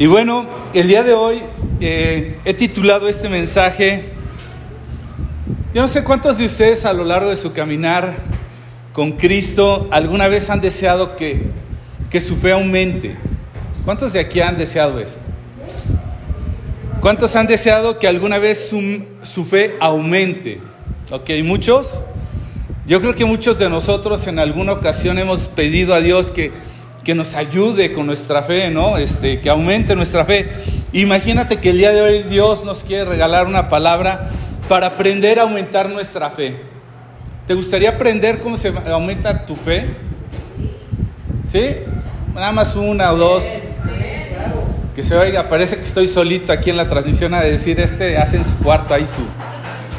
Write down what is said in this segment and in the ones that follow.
Y bueno, el día de hoy eh, he titulado este mensaje, yo no sé cuántos de ustedes a lo largo de su caminar con Cristo alguna vez han deseado que, que su fe aumente. ¿Cuántos de aquí han deseado eso? ¿Cuántos han deseado que alguna vez su, su fe aumente? Ok, muchos. Yo creo que muchos de nosotros en alguna ocasión hemos pedido a Dios que que nos ayude con nuestra fe, ¿no? Este, que aumente nuestra fe. Imagínate que el día de hoy Dios nos quiere regalar una palabra para aprender a aumentar nuestra fe. ¿Te gustaría aprender cómo se aumenta tu fe? ¿Sí? Nada más una o dos. Que se oiga, parece que estoy solito aquí en la transmisión a decir, este hace en su cuarto ahí su...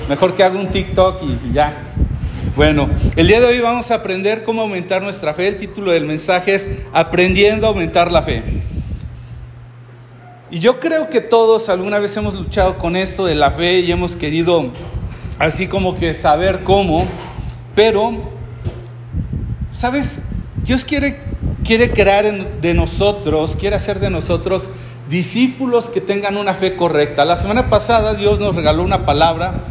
Mejor que haga un TikTok y ya. Bueno, el día de hoy vamos a aprender cómo aumentar nuestra fe. El título del mensaje es Aprendiendo a aumentar la fe. Y yo creo que todos alguna vez hemos luchado con esto de la fe y hemos querido así como que saber cómo, pero, ¿sabes? Dios quiere, quiere crear de nosotros, quiere hacer de nosotros discípulos que tengan una fe correcta. La semana pasada Dios nos regaló una palabra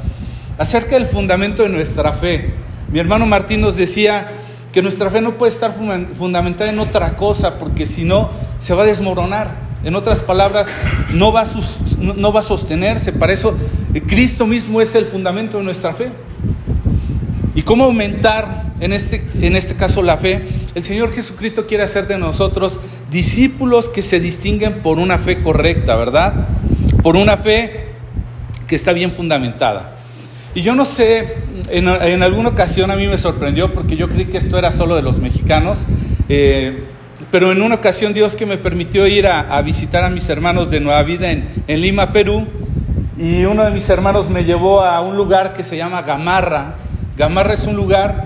acerca del fundamento de nuestra fe. Mi hermano Martín nos decía que nuestra fe no puede estar fundamentada en otra cosa, porque si no, se va a desmoronar. En otras palabras, no va, a no va a sostenerse. Para eso, eh, Cristo mismo es el fundamento de nuestra fe. ¿Y cómo aumentar en este, en este caso la fe? El Señor Jesucristo quiere hacer de nosotros discípulos que se distinguen por una fe correcta, ¿verdad? Por una fe que está bien fundamentada. Y yo no sé, en, alguna ocasión a mí me sorprendió porque yo creí que esto era solo de los mexicanos, eh, pero en una ocasión Dios que me permitió ir a, visitar a mis hermanos de Nueva Vida en, Lima, Perú, y uno de mis hermanos me llevó a un lugar que se llama Gamarra. Gamarra es un lugar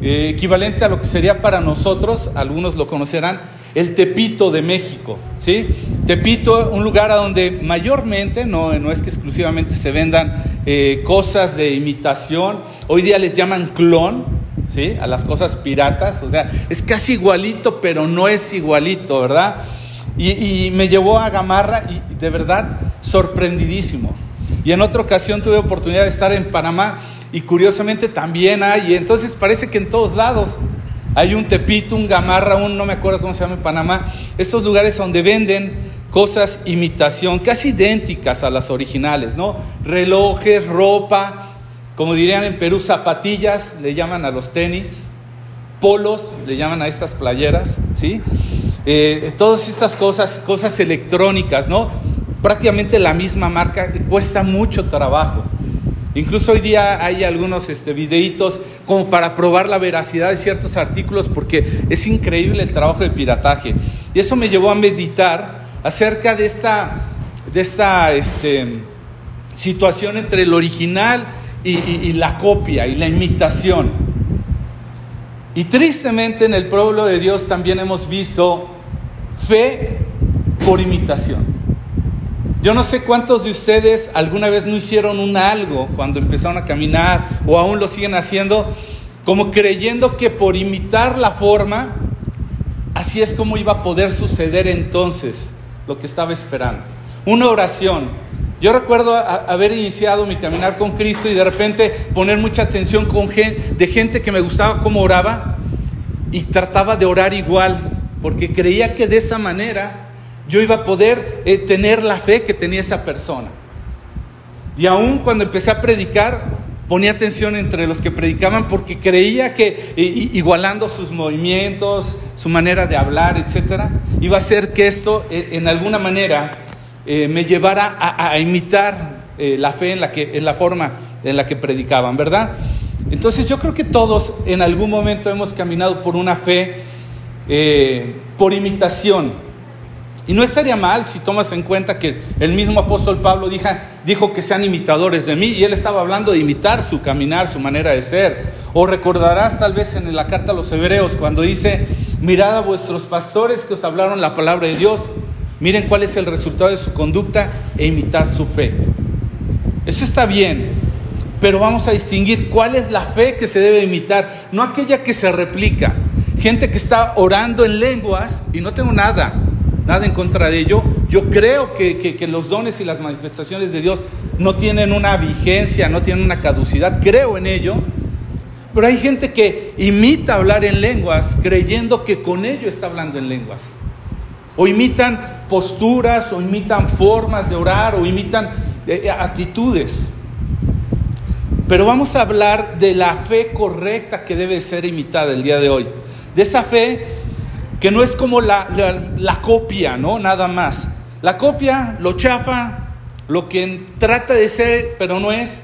eh, equivalente a lo que sería para nosotros, algunos lo conocerán, el Tepito de México, ¿sí? Tepito, un lugar a donde mayormente, no, no es que exclusivamente se vendan eh, cosas de imitación, hoy día les llaman clon, ¿sí? A las cosas piratas, o sea, es casi igualito, pero no es igualito, ¿verdad? Y, me llevó a Gamarra y de verdad sorprendidísimo. Y en otra ocasión tuve oportunidad de estar en Panamá y curiosamente también hay, entonces parece que en todos lados hay un Tepito, un Gamarra, un no me acuerdo cómo se llama en Panamá, estos lugares donde venden cosas imitación, casi idénticas a las originales, ¿no? Relojes, ropa, como dirían en Perú, zapatillas, le llaman a los tenis, polos, le llaman a estas playeras, ¿sí? Eh, todas estas cosas, cosas electrónicas, ¿no? Prácticamente la misma marca, cuesta mucho trabajo. Incluso hoy día hay algunos este, videitos como para probar la veracidad de ciertos artículos porque es increíble el trabajo de pirataje. Y eso me llevó a meditar acerca de esta, de esta este, situación entre el original y la copia y la imitación. Y tristemente en el pueblo de Dios también hemos visto fe por imitación. Yo no sé cuántos de ustedes alguna vez no hicieron un algo cuando empezaron a caminar o aún lo siguen haciendo, como creyendo que por imitar la forma, así es como iba a poder suceder entonces lo que estaba esperando. Una oración. Yo recuerdo haber iniciado mi caminar con Cristo y de repente poner mucha atención con gente, de gente que me gustaba cómo oraba y trataba de orar igual, porque creía que de esa manera yo iba a poder eh, tener la fe que tenía esa persona. Y aún cuando empecé a predicar, ponía atención entre los que predicaban porque creía que igualando sus movimientos, su manera de hablar, etcétera, iba a hacer que esto eh, en alguna manera eh, me llevara a, imitar la fe en la, que, en la forma en la que predicaban, ¿verdad? Entonces yo creo que todos en algún momento hemos caminado por una fe por imitación. Y no estaría mal si tomas en cuenta que el mismo apóstol Pablo dijo, que sean imitadores de mí y él estaba hablando de imitar su caminar, su manera de ser. O recordarás tal vez en la carta a los hebreos cuando dice, mirad a vuestros pastores que os hablaron la palabra de Dios, miren cuál es el resultado de su conducta e imitar su fe. Eso está bien, pero vamos a distinguir cuál es la fe que se debe imitar, no aquella que se replica. Gente que está orando en lenguas y no tengo nada nada en contra de ello. Yo creo que, los dones y las manifestaciones de Dios no tienen una vigencia, no tienen una caducidad. Creo en ello. Pero hay gente que imita hablar en lenguas creyendo que con ello está hablando en lenguas. O imitan posturas, o imitan formas de orar, o imitan eh, eh, actitudes. Pero vamos a hablar de la fe correcta que debe ser imitada el día de hoy. De esa fe que no es como la, la, copia, ¿no? Nada más. La copia, lo chafa, lo que trata de ser, pero no es,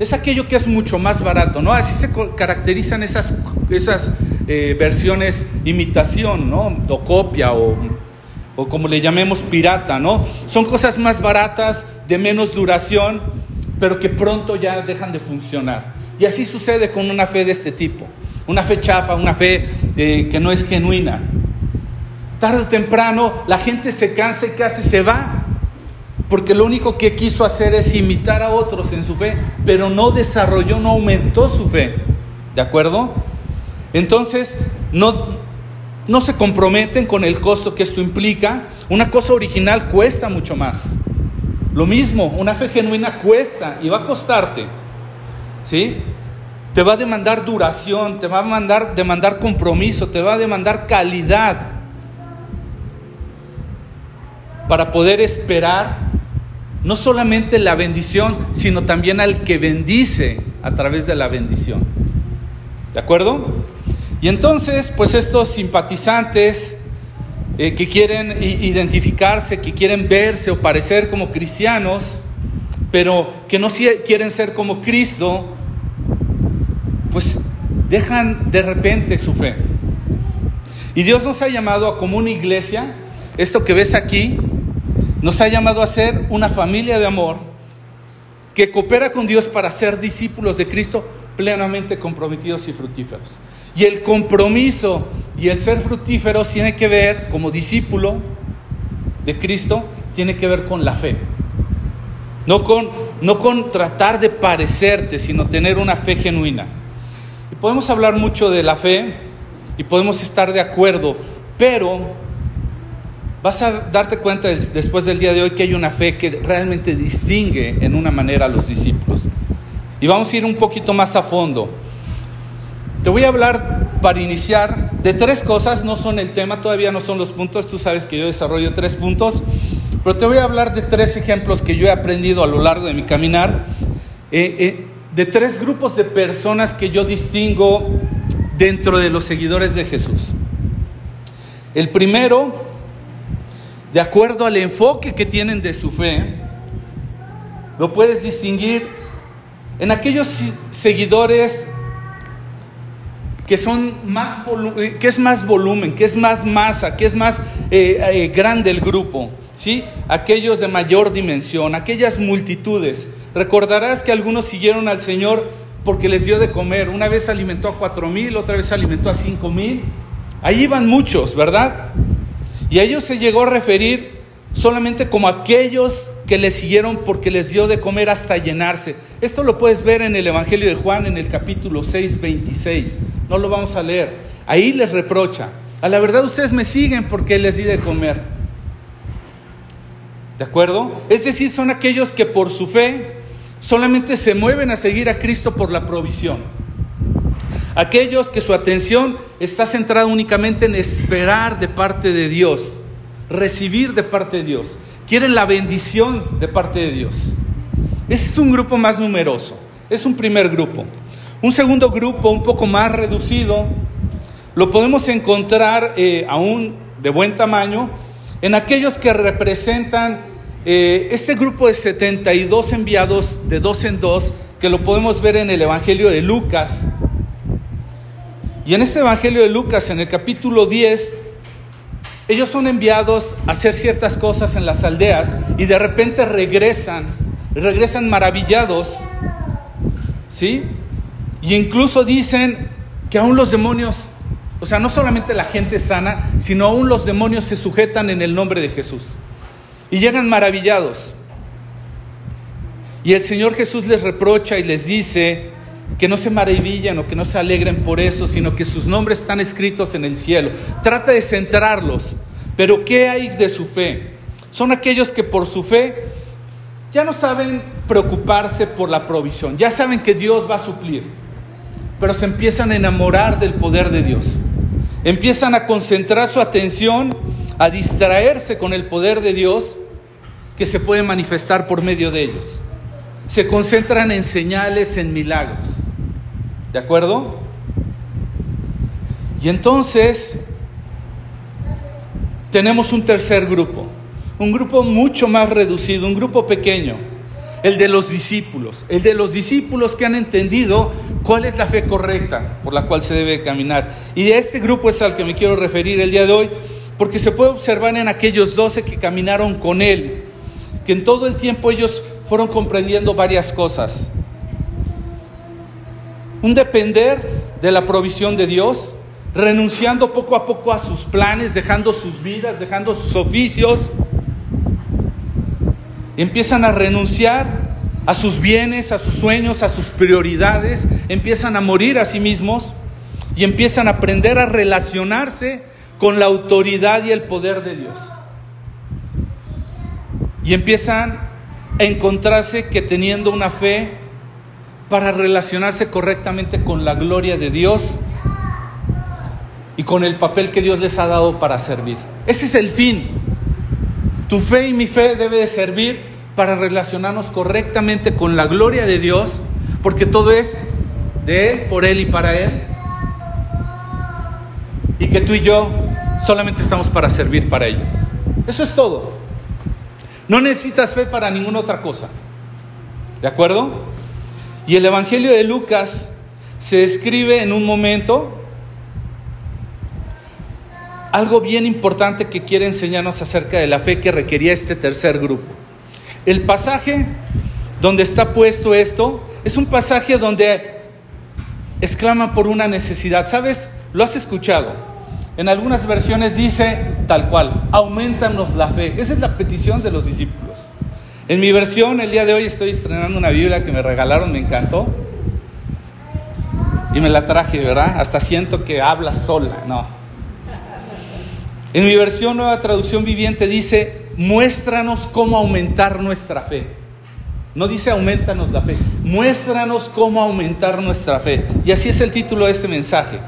es aquello que es mucho más barato, ¿no? Así se caracterizan esas, esas eh, versiones imitación, ¿no? O copia, o, o como le llamemos pirata, ¿no? Son cosas más baratas, de menos duración, pero que pronto ya dejan de funcionar. Y así sucede con una fe de este tipo, una fe chafa, una fe eh, que no es genuina. Tarde o temprano la gente se cansa y casi se va, porque lo único que quiso hacer es imitar a otros en su fe, pero no desarrolló, no aumentó su fe. ¿De acuerdo? Entonces, no, no se comprometen con el costo que esto implica. Una cosa original cuesta mucho más. Lo mismo, una fe genuina cuesta y va a costarte. ¿Sí? Te va a demandar duración, te va a mandar, demandar compromiso, te va a demandar calidad para poder esperar no solamente la bendición, sino también al que bendice a través de la bendición. ¿De acuerdo? Y entonces, pues estos simpatizantes eh, que quieren identificarse, que quieren verse o parecer como cristianos, pero que no quieren ser como Cristo, pues dejan de repente su fe. Y Dios nos ha llamado a como una iglesia, esto que ves aquí, nos ha llamado a ser una familia de amor que coopera con Dios para ser discípulos de Cristo plenamente comprometidos y fructíferos. Y el compromiso y el ser fructíferos tiene que ver, como discípulo de Cristo, tiene que ver con la fe. No con, no con tratar de parecerte, sino tener una fe genuina. Y podemos hablar mucho de la fe y podemos estar de acuerdo, pero vas a darte cuenta después del día de hoy que hay una fe que realmente distingue en una manera a los discípulos. Y vamos a ir un poquito más a fondo. Te voy a hablar para iniciar de tres cosas, no son el tema, todavía no son los puntos, tú sabes que yo desarrollo tres puntos, pero te voy a hablar de tres ejemplos que yo he aprendido a lo largo de mi caminar, eh, eh, de tres grupos de personas que yo distingo dentro de los seguidores de Jesús. El primero, de acuerdo al enfoque que tienen de su fe, lo puedes distinguir en aquellos seguidores que son más eh, que es más volumen, que es más masa, que es más eh, eh, grande el grupo, ¿sí? Aquellos de mayor dimensión, aquellas multitudes. Recordarás que algunos siguieron al Señor porque les dio de comer. Una vez alimentó a cuatro mil, otra vez alimentó a cinco mil. Ahí iban muchos, ¿verdad? Y a ellos se llegó a referir solamente como aquellos que le siguieron porque les dio de comer hasta llenarse. Esto lo puedes ver en el Evangelio de Juan en el capítulo 6, 26. No lo vamos a leer. Ahí les reprocha. A la verdad ustedes me siguen porque les di de comer. ¿De acuerdo? Es decir, son aquellos que por su fe solamente se mueven a seguir a Cristo por la provisión. Aquellos que su atención está centrada únicamente en esperar de parte de Dios recibir de parte de Dios, quieren la bendición de parte de Dios. Ese es un grupo más numeroso, es un primer grupo. Un segundo grupo un poco más reducido, lo podemos encontrar eh, aún de buen tamaño en aquellos que representan eh, este grupo de 72 enviados de dos en dos, que lo podemos ver en el Evangelio de Lucas. Y en este Evangelio de Lucas, en el capítulo 10, ellos son enviados a hacer ciertas cosas en las aldeas y de repente regresan, regresan maravillados, ¿sí? Y incluso dicen que aún los demonios, o sea, no solamente la gente sana, sino aún los demonios se sujetan en el nombre de Jesús. Y llegan maravillados. Y el Señor Jesús les reprocha y les dice, que no se maravillan o que no se alegren por eso, sino que sus nombres están escritos en el cielo. Trata de centrarlos. Pero ¿qué hay de su fe? son aquellos que por su fe ya no saben preocuparse por la provisión, ya saben que Dios va a suplir, pero se empiezan a enamorar del poder de Dios, empiezan a concentrar su atención, a distraerse con el poder de Dios que se puede manifestar por medio de ellos. Se concentran en señales, en milagros. ¿De acuerdo? Y entonces tenemos un tercer grupo, un grupo mucho más reducido, un grupo pequeño, el de los discípulos, el de los discípulos que han entendido cuál es la fe correcta por la cual se debe caminar. Y de este grupo es al que me quiero referir el día de hoy, porque se puede observar en aquellos doce que caminaron con él, que en todo el tiempo ellos fueron comprendiendo varias cosas. Un depender de la provisión de Dios, renunciando poco a poco a sus planes, dejando sus vidas, dejando sus oficios. Empiezan a renunciar a sus bienes, a sus sueños, a sus prioridades, empiezan a morir a sí mismos y empiezan a aprender a relacionarse con la autoridad y el poder de Dios. Y empiezan a encontrarse que teniendo una fe para relacionarse correctamente con la gloria de Dios y con el papel que Dios les ha dado para servir. Ese es el fin. Tu fe y mi fe debe de servir para relacionarnos correctamente con la gloria de Dios, porque todo es de Él, por Él y para Él. Y que tú y yo solamente estamos para servir para ello. Eso es todo. No necesitas fe para ninguna otra cosa. ¿De acuerdo? Y el Evangelio de Lucas se escribe en un momento algo bien importante que quiere enseñarnos acerca de la fe que requería este tercer grupo. El pasaje donde está puesto esto es un pasaje donde exclama por una necesidad. ¿Sabes? Lo has escuchado. En algunas versiones dice tal cual, aumentanos la fe. Esa es la petición de los discípulos. En mi versión, el día de hoy estoy estrenando una Biblia que me regalaron, me encantó. Y me la traje, ¿verdad? Hasta siento que habla sola, no. En mi versión, nueva traducción viviente, dice, muéstranos cómo aumentar nuestra fe. No dice aumentanos la fe, muéstranos cómo aumentar nuestra fe. Y así es el título de este mensaje.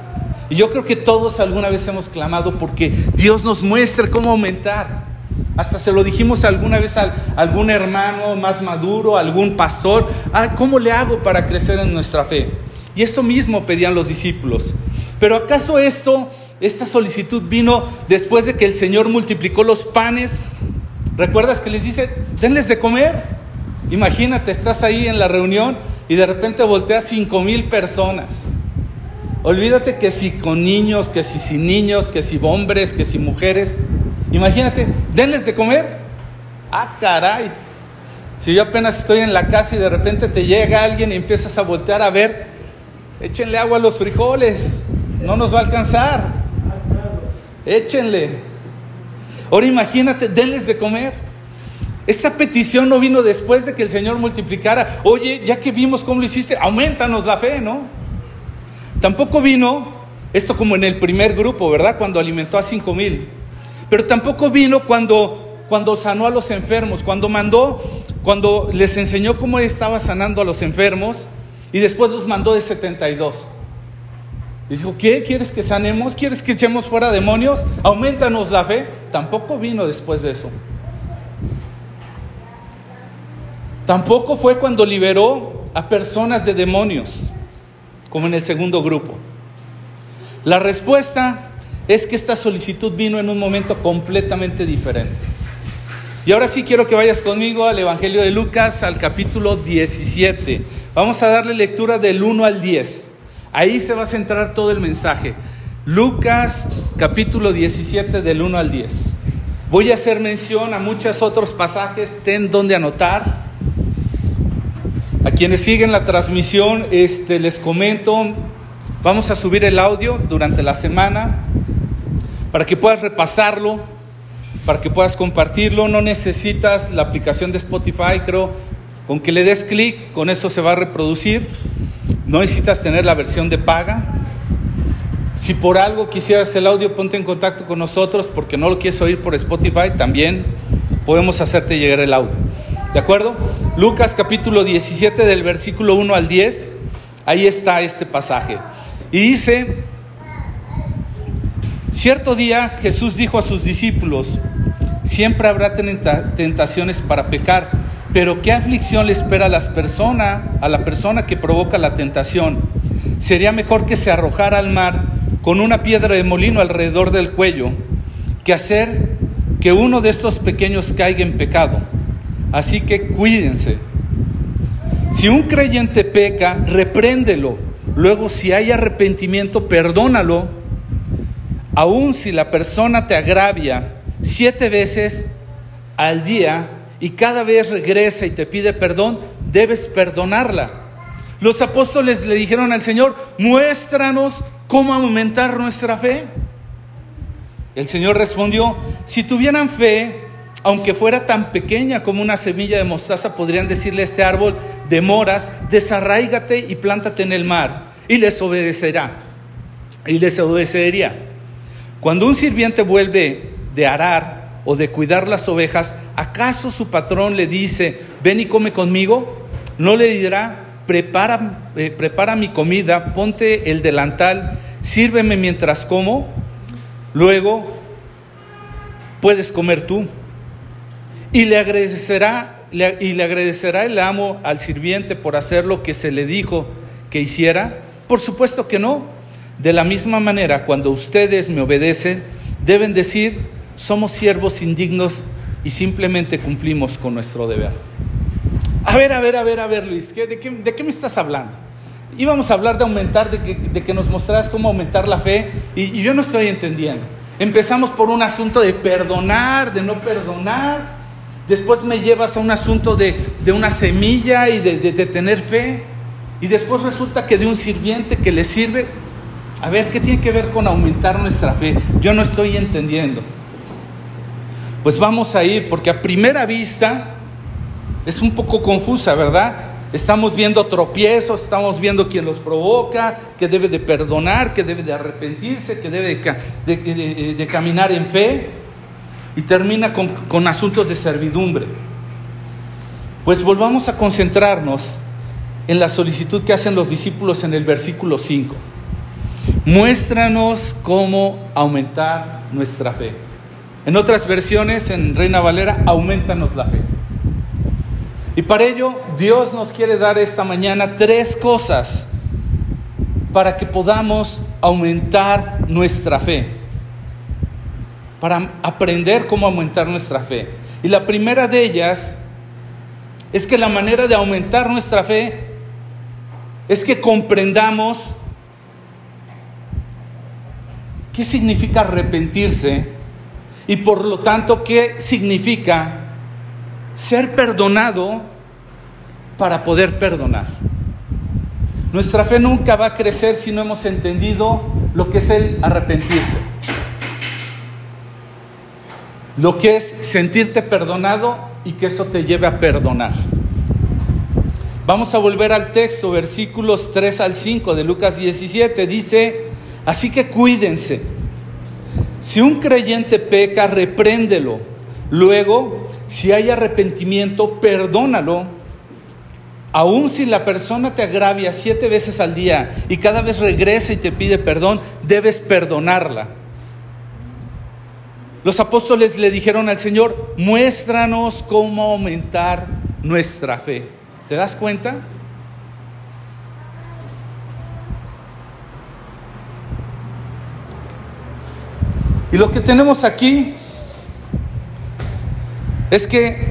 Y yo creo que todos alguna vez hemos clamado porque Dios nos muestre cómo aumentar. Hasta se lo dijimos alguna vez a algún hermano más maduro, algún pastor, ah, ¿cómo le hago para crecer en nuestra fe? Y esto mismo pedían los discípulos. Pero ¿acaso esto, esta solicitud vino después de que el Señor multiplicó los panes? ¿Recuerdas que les dice, denles de comer? Imagínate, estás ahí en la reunión y de repente volteas cinco mil personas. Olvídate que si con niños, que si sin niños, que si hombres, que si mujeres. Imagínate, denles de comer. Ah, caray. Si yo apenas estoy en la casa y de repente te llega alguien y empiezas a voltear a ver, échenle agua a los frijoles, no nos va a alcanzar. Échenle. Ahora imagínate, denles de comer. Esta petición no vino después de que el Señor multiplicara. Oye, ya que vimos cómo lo hiciste, aumentanos la fe, ¿no? Tampoco vino esto como en el primer grupo, ¿verdad? Cuando alimentó a cinco mil. Pero tampoco vino cuando, cuando sanó a los enfermos, cuando mandó, cuando les enseñó cómo estaba sanando a los enfermos y después los mandó de 72. Y dijo, ¿qué? ¿Quieres que sanemos? ¿Quieres que echemos fuera demonios? Aumentanos la fe. Tampoco vino después de eso. Tampoco fue cuando liberó a personas de demonios como en el segundo grupo. La respuesta es que esta solicitud vino en un momento completamente diferente. Y ahora sí quiero que vayas conmigo al Evangelio de Lucas, al capítulo 17. Vamos a darle lectura del 1 al 10. Ahí se va a centrar todo el mensaje. Lucas capítulo 17 del 1 al 10. Voy a hacer mención a muchos otros pasajes, ten donde anotar. A quienes siguen la transmisión, este, les comento, vamos a subir el audio durante la semana para que puedas repasarlo, para que puedas compartirlo. No necesitas la aplicación de Spotify, creo, con que le des clic, con eso se va a reproducir. No necesitas tener la versión de paga. Si por algo quisieras el audio, ponte en contacto con nosotros porque no lo quieres oír por Spotify, también podemos hacerte llegar el audio. ¿De acuerdo? Lucas capítulo 17 del versículo 1 al 10, ahí está este pasaje. Y dice, cierto día Jesús dijo a sus discípulos, siempre habrá tentaciones para pecar, pero ¿qué aflicción le espera a, las personas, a la persona que provoca la tentación? Sería mejor que se arrojara al mar con una piedra de molino alrededor del cuello, que hacer que uno de estos pequeños caiga en pecado. Así que cuídense. Si un creyente peca, repréndelo. Luego, si hay arrepentimiento, perdónalo. Aun si la persona te agravia siete veces al día y cada vez regresa y te pide perdón, debes perdonarla. Los apóstoles le dijeron al Señor, muéstranos cómo aumentar nuestra fe. El Señor respondió, si tuvieran fe, aunque fuera tan pequeña como una semilla de mostaza, podrían decirle a este árbol de moras, desarraígate y plántate en el mar, y les obedecerá, y les obedecería. Cuando un sirviente vuelve de arar o de cuidar las ovejas, ¿acaso su patrón le dice, ven y come conmigo? ¿No le dirá, prepara, eh, prepara mi comida, ponte el delantal, sírveme mientras como? Luego puedes comer tú. Y le agradecerá, y le agradecerá el amo al sirviente por hacer lo que se le dijo que hiciera. Por supuesto que no. De la misma manera, cuando ustedes me obedecen, deben decir, somos siervos indignos y simplemente cumplimos con nuestro deber. A ver, a ver, a ver, a ver, Luis, de, qué, ¿de qué me estás hablando? íbamos a hablar de aumentar, de que, nos mostraras cómo aumentar la fe, y, yo no estoy entendiendo. Empezamos por un asunto de perdonar, de no perdonar, después me llevas a un asunto de, de una semilla y de, de, tener fe, y después resulta que de un sirviente que le sirve, a ver, ¿qué tiene que ver con aumentar nuestra fe? Yo no estoy entendiendo. Pues vamos a ir, porque a primera vista es un poco confusa, ¿verdad? Estamos viendo tropiezos, estamos viendo quién los provoca, que debe de perdonar, que debe de arrepentirse, que debe de, caminar en fe y termina con, asuntos de servidumbre. Pues volvamos a concentrarnos en la solicitud que hacen los discípulos en el versículo 5. Muéstranos cómo aumentar nuestra fe. En otras versiones, en Reina Valera, aumentanos la fe. Y para ello Dios nos quiere dar esta mañana tres cosas para que podamos aumentar nuestra fe, para aprender cómo aumentar nuestra fe. Y la primera de ellas es que la manera de aumentar nuestra fe es que comprendamos qué significa arrepentirse y por lo tanto qué significa ser perdonado para poder perdonar. Nuestra fe nunca va a crecer si no hemos entendido lo que es el arrepentirse. Lo que es sentirte perdonado y que eso te lleve a perdonar. Vamos a volver al texto, versículos 3 al 5 de Lucas 17. Dice, así que cuídense. Si un creyente peca, repréndelo. Luego, si hay arrepentimiento, perdónalo. Aun si la persona te agravia siete veces al día y cada vez regresa y te pide perdón, debes perdonarla. Los apóstoles le dijeron al Señor, muéstranos cómo aumentar nuestra fe. ¿Te das cuenta? Y lo que tenemos aquí es que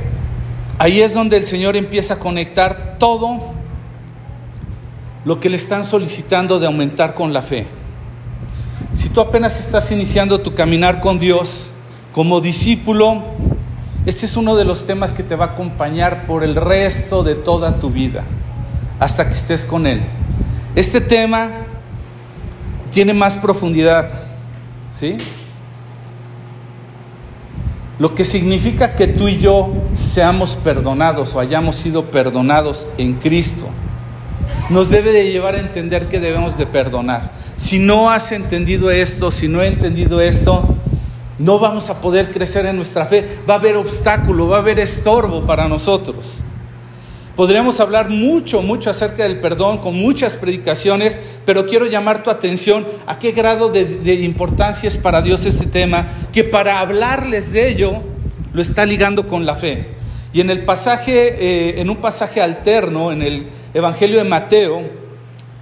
ahí es donde el Señor empieza a conectar todo lo que le están solicitando de aumentar con la fe. Si tú apenas estás iniciando tu caminar con Dios como discípulo, este es uno de los temas que te va a acompañar por el resto de toda tu vida, hasta que estés con Él. Este tema tiene más profundidad, ¿sí? Lo que significa que tú y yo seamos perdonados o hayamos sido perdonados en Cristo, nos debe de llevar a entender que debemos de perdonar. Si no has entendido esto, si no he entendido esto, no vamos a poder crecer en nuestra fe. Va a haber obstáculo, va a haber estorbo para nosotros. Podríamos hablar mucho, mucho acerca del perdón con muchas predicaciones, pero quiero llamar tu atención a qué grado de, importancia es para Dios este tema, que para hablarles de ello lo está ligando con la fe. Y en el pasaje, eh, en un pasaje alterno, en el Evangelio de Mateo,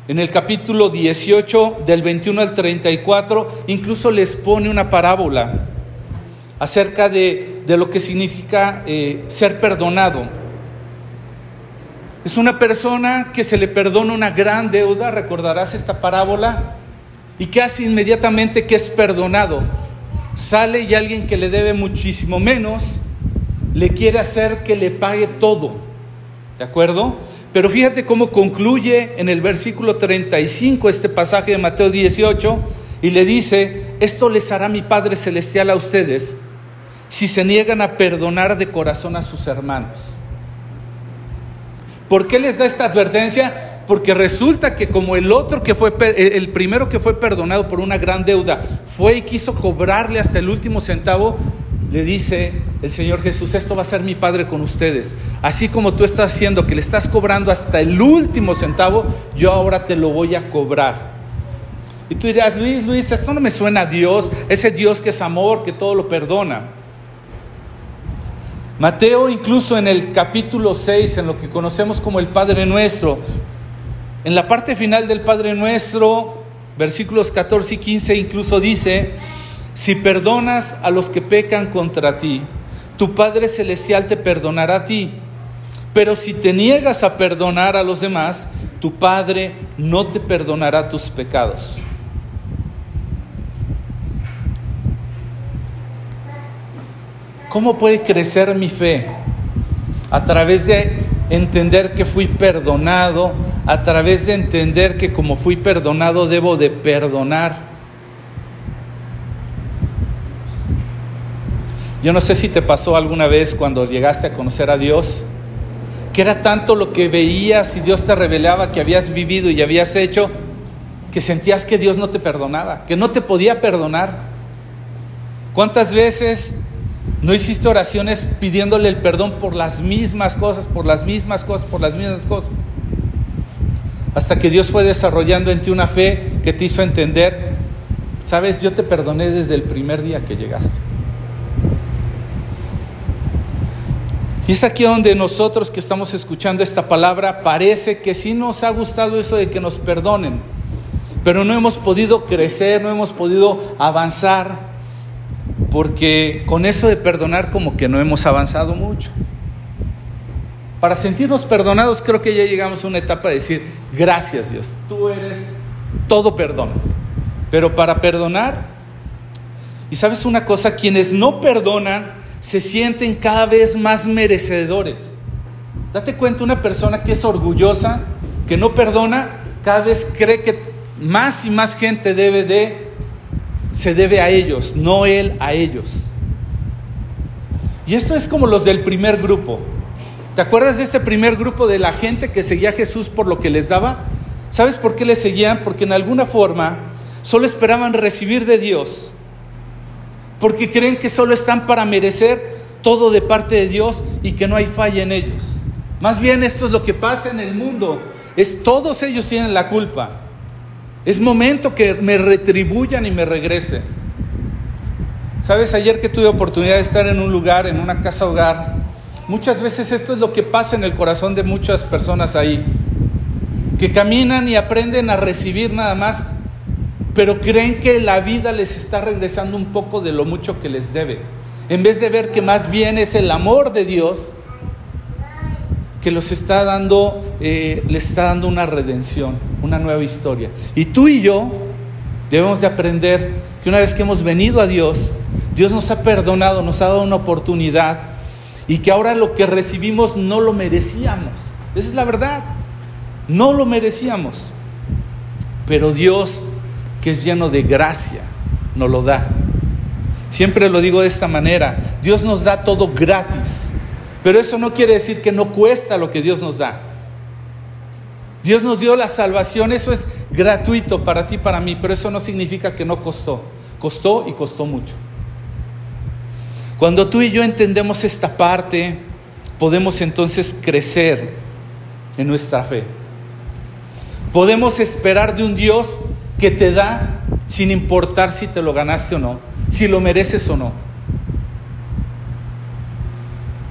en el capítulo 18, del 21 al 34, incluso les pone una parábola acerca de, lo que significa eh, ser perdonado. Es una persona que se le perdona una gran deuda, recordarás esta parábola, y que hace inmediatamente que es perdonado. Sale y alguien que le debe muchísimo menos le quiere hacer que le pague todo. ¿De acuerdo? Pero fíjate cómo concluye en el versículo 35 este pasaje de Mateo 18 y le dice, esto les hará mi Padre Celestial a ustedes si se niegan a perdonar de corazón a sus hermanos. ¿Por qué les da esta advertencia? Porque resulta que como el otro que fue, el primero que fue perdonado por una gran deuda, fue y quiso cobrarle hasta el último centavo, le dice el Señor Jesús, esto va a ser mi Padre con ustedes. Así como tú estás haciendo que le estás cobrando hasta el último centavo, yo ahora te lo voy a cobrar. Y tú dirás, Luis, Luis, esto no me suena a Dios, ese Dios que es amor, que todo lo perdona. Mateo incluso en el capítulo 6, en lo que conocemos como el Padre Nuestro, en la parte final del Padre Nuestro, versículos 14 y 15 incluso dice, si perdonas a los que pecan contra ti, tu Padre Celestial te perdonará a ti. Pero si te niegas a perdonar a los demás, tu Padre no te perdonará tus pecados. ¿Cómo puede crecer mi fe? A través de entender que fui perdonado, a través de entender que como fui perdonado debo de perdonar. Yo no sé si te pasó alguna vez cuando llegaste a conocer a Dios, que era tanto lo que veías y Dios te revelaba que habías vivido y habías hecho, que sentías que Dios no te perdonaba, que no te podía perdonar. ¿Cuántas veces no hiciste oraciones pidiéndole el perdón por las mismas cosas, por las mismas cosas, por las mismas cosas. Hasta que Dios fue desarrollando en ti una fe que te hizo entender, sabes, yo te perdoné desde el primer día que llegaste. Y es aquí donde nosotros que estamos escuchando esta palabra parece que sí nos ha gustado eso de que nos perdonen, pero no hemos podido crecer, no hemos podido avanzar porque con eso de perdonar como que no hemos avanzado mucho. Para sentirnos perdonados creo que ya llegamos a una etapa de decir, gracias Dios, tú eres todo perdón. Pero para perdonar, y sabes una cosa, quienes no perdonan se sienten cada vez más merecedores. Date cuenta, una persona que es orgullosa, que no perdona, cada vez cree que más y más gente debe de se debe a ellos, no Él a ellos. Y esto es como los del primer grupo. ¿Te acuerdas de este primer grupo de la gente que seguía a Jesús por lo que les daba? ¿Sabes por qué le seguían? Porque en alguna forma solo esperaban recibir de Dios. Porque creen que solo están para merecer todo de parte de Dios y que no hay falla en ellos. Más bien esto es lo que pasa en el mundo. Es todos ellos tienen la culpa. Es momento que me retribuyan y me regrese. Sabes, ayer que tuve oportunidad de estar en un lugar, en una casa hogar, muchas veces esto es lo que pasa en el corazón de muchas personas ahí, que caminan y aprenden a recibir nada más, pero creen que la vida les está regresando un poco de lo mucho que les debe, en vez de ver que más bien es el amor de Dios que los está dando, eh, les está dando una redención, una nueva historia. Y tú y yo debemos de aprender que una vez que hemos venido a Dios, Dios nos ha perdonado, nos ha dado una oportunidad y que ahora lo que recibimos no lo merecíamos. Esa es la verdad. No lo merecíamos. Pero Dios, que es lleno de gracia, nos lo da. Siempre lo digo de esta manera. Dios nos da todo gratis. Pero eso no quiere decir que no cuesta lo que Dios nos da. Dios nos dio la salvación, eso es gratuito para ti, para mí, pero eso no significa que no costó. Costó y costó mucho. Cuando tú y yo entendemos esta parte, podemos entonces crecer en nuestra fe. Podemos esperar de un Dios que te da sin importar si te lo ganaste o no, si lo mereces o no.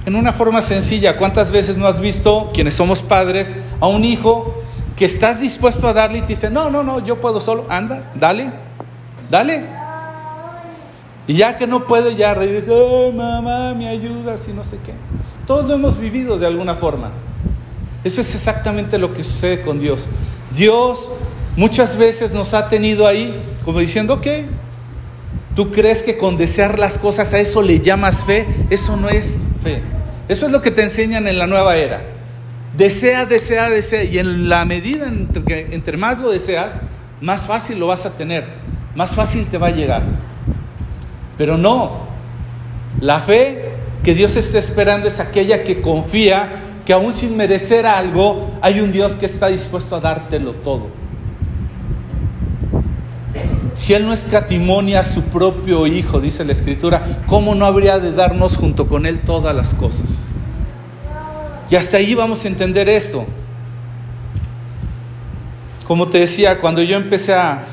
En una forma sencilla, ¿cuántas veces no has visto, quienes somos padres, a un hijo que estás dispuesto a darle y te dice, no, no, no, yo puedo solo, anda, dale, dale. Y ya que no puede, ya reírse, ay, mamá, me ayudas y no sé qué. Todos lo hemos vivido de alguna forma. Eso es exactamente lo que sucede con Dios. Dios muchas veces nos ha tenido ahí como diciendo, ok, tú crees que con desear las cosas a eso le llamas fe, eso no es fe. Eso es lo que te enseñan en la nueva era. Desea, desea, desea. Y en la medida entre, entre más lo deseas, más fácil lo vas a tener, más fácil te va a llegar. Pero no, la fe que Dios está esperando es aquella que confía que aún sin merecer algo, hay un Dios que está dispuesto a dártelo todo. Si Él no escatimonia a su propio Hijo, dice la Escritura, ¿cómo no habría de darnos junto con Él todas las cosas? Y hasta ahí vamos a entender esto. Como te decía, cuando yo empecé a,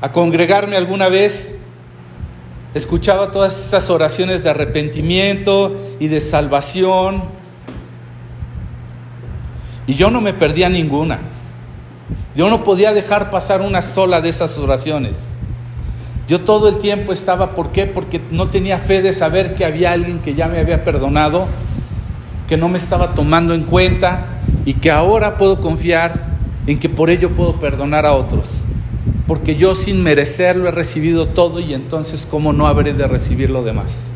a congregarme alguna vez, escuchaba todas esas oraciones de arrepentimiento y de salvación. Y yo no me perdía ninguna. Yo no podía dejar pasar una sola de esas oraciones. Yo todo el tiempo estaba, ¿por qué? Porque no tenía fe de saber que había alguien que ya me había perdonado, que no me estaba tomando en cuenta y que ahora puedo confiar en que por ello puedo perdonar a otros. Porque yo sin merecerlo he recibido todo y entonces ¿cómo no habré de recibir lo demás?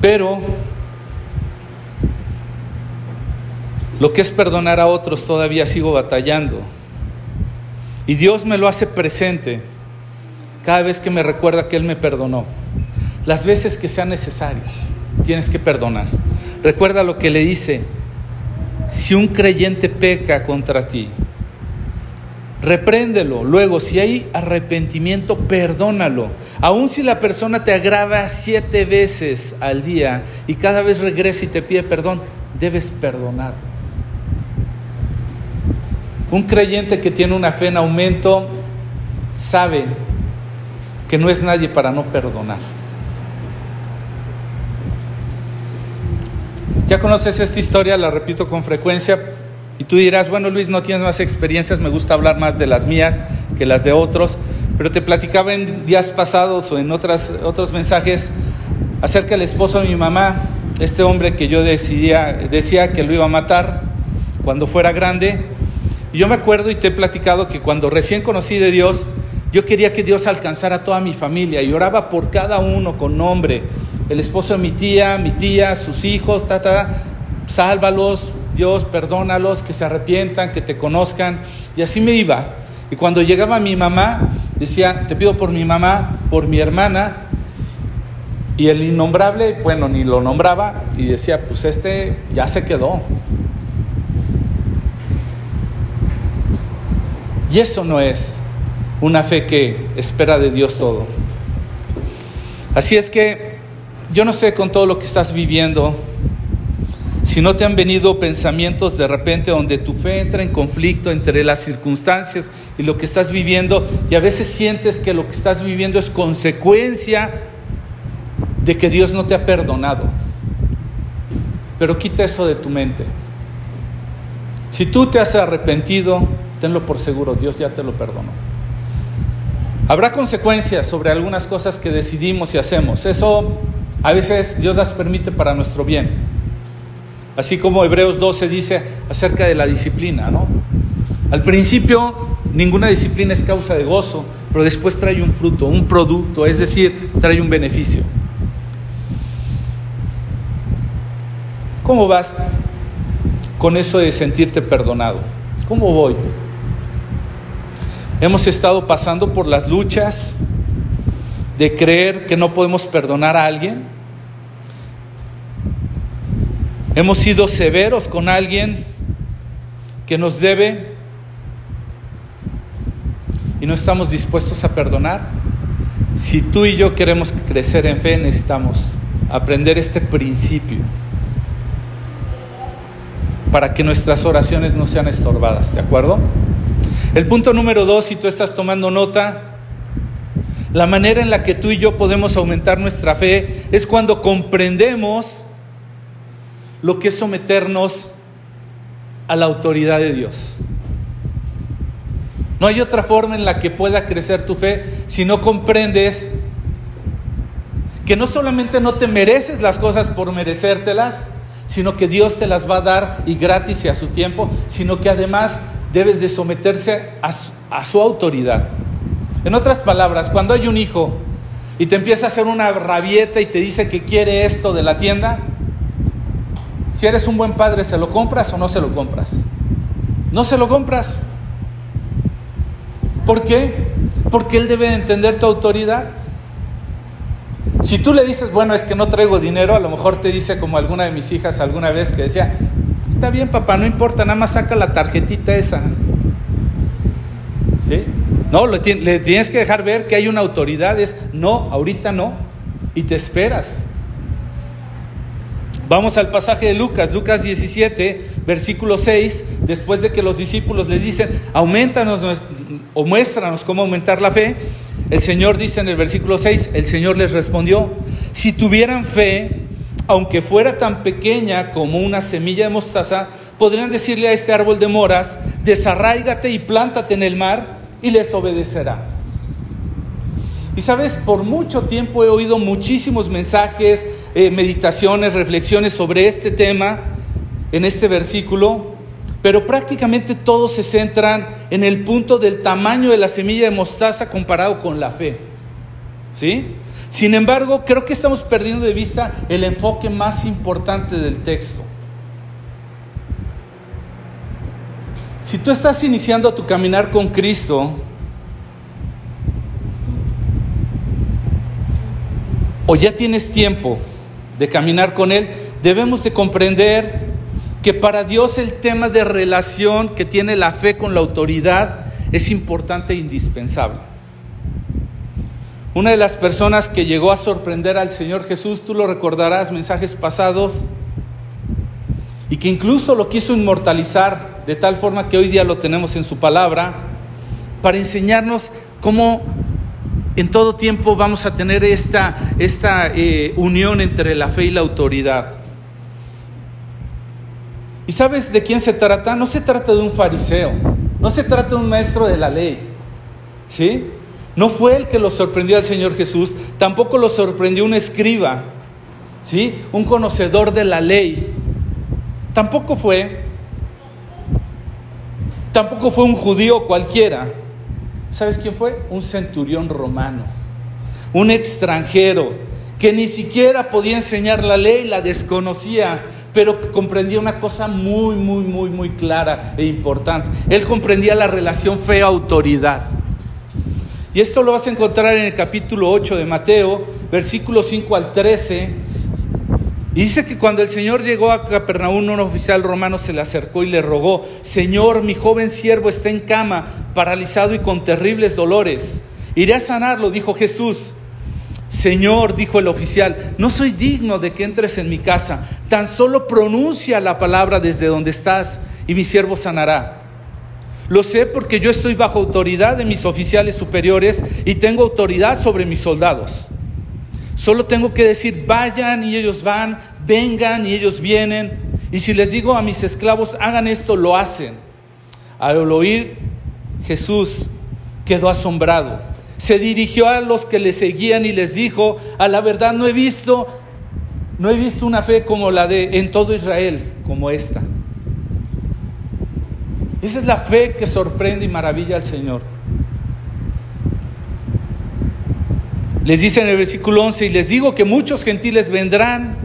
Pero Lo que es perdonar a otros todavía sigo batallando. Y Dios me lo hace presente cada vez que me recuerda que Él me perdonó. Las veces que sean necesarias, tienes que perdonar. Recuerda lo que le dice, si un creyente peca contra ti, repréndelo. Luego, si hay arrepentimiento, perdónalo. Aun si la persona te agrava siete veces al día y cada vez regresa y te pide perdón, debes perdonar. Un creyente que tiene una fe en aumento sabe que no es nadie para no perdonar. Ya conoces esta historia, la repito con frecuencia, y tú dirás, bueno Luis, no tienes más experiencias, me gusta hablar más de las mías que las de otros, pero te platicaba en días pasados o en otras, otros mensajes acerca del esposo de mi mamá, este hombre que yo decidía, decía que lo iba a matar cuando fuera grande, y yo me acuerdo y te he platicado que cuando recién conocí de Dios, yo quería que Dios alcanzara a toda mi familia y oraba por cada uno con nombre. El esposo de mi tía, mi tía, sus hijos, ta, ta, sálvalos, Dios, perdónalos, que se arrepientan, que te conozcan. Y así me iba. Y cuando llegaba mi mamá, decía, te pido por mi mamá, por mi hermana. Y el innombrable, bueno, ni lo nombraba y decía, pues este ya se quedó. Y eso no es una fe que espera de Dios todo. Así es que yo no sé con todo lo que estás viviendo, si no te han venido pensamientos de repente donde tu fe entra en conflicto entre las circunstancias y lo que estás viviendo y a veces sientes que lo que estás viviendo es consecuencia de que Dios no te ha perdonado. Pero quita eso de tu mente. Si tú te has arrepentido, tenlo por seguro, Dios ya te lo perdonó. Habrá consecuencias sobre algunas cosas que decidimos y hacemos. Eso a veces Dios las permite para nuestro bien. Así como Hebreos 12 dice acerca de la disciplina, ¿no? Al principio ninguna disciplina es causa de gozo, pero después trae un fruto, un producto, es decir, trae un beneficio. ¿Cómo vas con eso de sentirte perdonado? ¿Cómo voy? Hemos estado pasando por las luchas de creer que no podemos perdonar a alguien. Hemos sido severos con alguien que nos debe y no estamos dispuestos a perdonar. Si tú y yo queremos crecer en fe, necesitamos aprender este principio para que nuestras oraciones no sean estorbadas, ¿de acuerdo? El punto número dos, si tú estás tomando nota, la manera en la que tú y yo podemos aumentar nuestra fe es cuando comprendemos lo que es someternos a la autoridad de Dios. No hay otra forma en la que pueda crecer tu fe si no comprendes que no solamente no te mereces las cosas por merecértelas, sino que Dios te las va a dar y gratis y a su tiempo, sino que además debes de someterse a su, autoridad. En otras palabras, cuando hay un hijo y te empieza a hacer una rabieta y te dice que quiere esto de la tienda, si eres un buen padre, ¿se lo compras o no se lo compras? No se lo compras. ¿Por qué? Porque él debe entender tu autoridad. Si tú le dices, bueno, es que no traigo dinero, a lo mejor te dice como alguna de mis hijas alguna vez que decía, está bien papá, no importa, nada más saca la tarjetita esa. ¿Sí? No, le, tienes que dejar ver que hay una autoridad, es no, ahorita no, y te esperas. Vamos al pasaje de Lucas, Lucas 17, versículo 6, después de que los discípulos le dicen, aumentanos o muéstranos cómo aumentar la fe, el Señor dice en el versículo 6, el Señor les respondió, si tuvieran fe, aunque fuera tan pequeña como una semilla de mostaza, podrían decirle a este árbol de moras, desarráigate y plántate en el mar, y les obedecerá. Y sabes, por mucho tiempo he oído muchísimos mensajes, eh, meditaciones, reflexiones sobre este tema, en este versículo, pero prácticamente todos se centran en el punto del tamaño de la semilla de mostaza comparado con la fe. ¿Sí? Sin embargo, creo que estamos perdiendo de vista el enfoque más importante del texto. Si tú estás iniciando tu caminar con Cristo, o ya tienes tiempo de caminar con Él, debemos de comprender que para Dios el tema de relación que tiene la fe con la autoridad es importante e indispensable. Una de las personas que llegó a sorprender al Señor Jesús, tú lo recordarás, mensajes pasados, y que incluso lo quiso inmortalizar de tal forma que hoy día lo tenemos en su palabra, para enseñarnos cómo en todo tiempo vamos a tener esta, esta eh, unión entre la fe y la autoridad. ¿Y sabes de quién se trata? No se trata de un fariseo, no se trata de un maestro de la ley, ¿sí? No fue el que lo sorprendió al Señor Jesús, tampoco lo sorprendió un escriba, ¿sí? Un conocedor de la ley. Tampoco fue, tampoco fue un judío cualquiera. ¿Sabes quién fue? Un centurión romano, un extranjero que ni siquiera podía enseñar la ley, la desconocía, pero comprendía una cosa muy, muy, muy, muy clara e importante. Él comprendía la relación fe-autoridad. Y esto lo vas a encontrar en el capítulo 8 de Mateo, versículo 5 al 13 y dice que cuando el Señor llegó a Capernaum, un oficial romano se le acercó y le rogó, Señor, mi joven siervo está en cama, paralizado y con terribles dolores. Iré a sanarlo, dijo Jesús. Señor, dijo el oficial, no soy digno de que entres en mi casa, tan solo pronuncia la palabra desde donde estás y mi siervo sanará. Lo sé porque yo estoy bajo autoridad de mis oficiales superiores y tengo autoridad sobre mis soldados. Solo tengo que decir, vayan y ellos van, vengan y ellos vienen. Y si les digo a mis esclavos, hagan esto, lo hacen. Al oír Jesús quedó asombrado. Se dirigió a los que le seguían y les dijo, a la verdad no he visto, no he visto una fe como la de en todo Israel, como esta. Esa es la fe que sorprende y maravilla al Señor. Les dice en el versículo 11, y les digo que muchos gentiles vendrán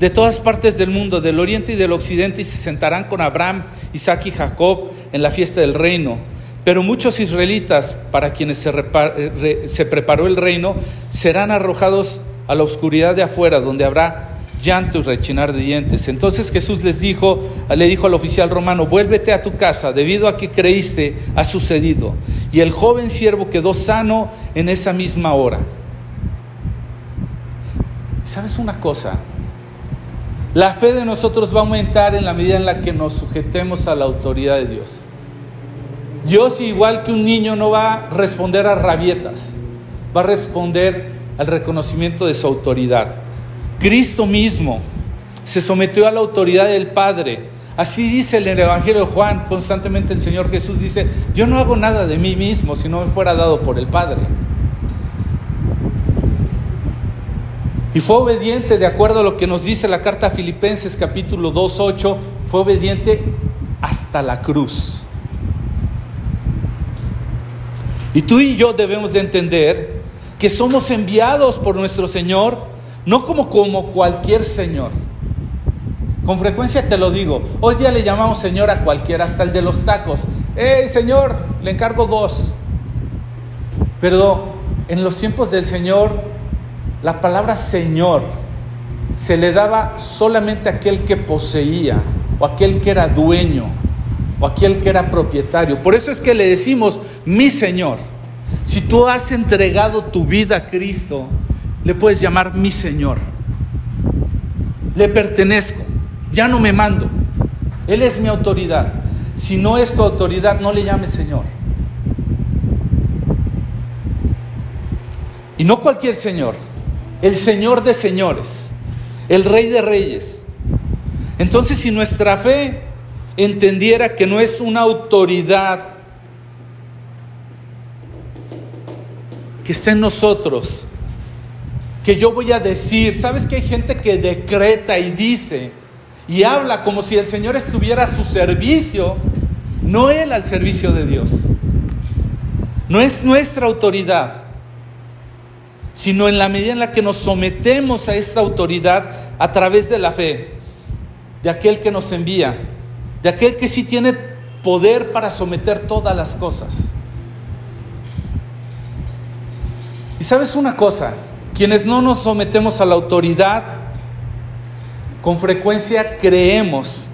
de todas partes del mundo, del oriente y del occidente, y se sentarán con Abraham, Isaac y Jacob en la fiesta del reino. Pero muchos israelitas, para quienes se, se preparó el reino, serán arrojados a la oscuridad de afuera, donde habrá llanto y rechinar de dientes. Entonces Jesús les dijo, le dijo al oficial romano, vuélvete a tu casa, debido a que creíste ha sucedido. Y el joven siervo quedó sano en esa misma hora. ¿Sabes una cosa? La fe de nosotros va a aumentar en la medida en la que nos sujetemos a la autoridad de Dios. Dios, igual que un niño, no va a responder a rabietas, va a responder al reconocimiento de su autoridad. Cristo mismo se sometió a la autoridad del Padre. Así dice en el Evangelio de Juan, constantemente el Señor Jesús dice, yo no hago nada de mí mismo si no me fuera dado por el Padre. Y fue obediente de acuerdo a lo que nos dice la carta a Filipenses capítulo 2.8, fue obediente hasta la cruz. Y tú y yo debemos de entender que somos enviados por nuestro Señor, no como, como cualquier Señor. Con frecuencia te lo digo, hoy día le llamamos Señor a cualquiera, hasta el de los tacos. ¡Hey, Señor! Le encargo dos. Pero en los tiempos del Señor, la palabra Señor se le daba solamente a aquel que poseía, o aquel que era dueño, o aquel que era propietario. Por eso es que le decimos mi Señor. Si tú has entregado tu vida a Cristo, le puedes llamar mi Señor. Le pertenezco, ya no me mando. Él es mi autoridad. Si no es tu autoridad, no le llames Señor. Y no cualquier Señor, el Señor de señores, el Rey de reyes. Entonces, si nuestra fe entendiera que no es una autoridad que está en nosotros, que yo voy a decir, ¿sabes que hay gente que decreta y dice y habla como si el Señor estuviera a su servicio, no Él al servicio de Dios? No es nuestra autoridad, sino en la medida en la que nos sometemos a esta autoridad a través de la fe, de aquel que nos envía, de aquel que sí tiene poder para someter todas las cosas. Y sabes una cosa, quienes no nos sometemos a la autoridad, con frecuencia creemos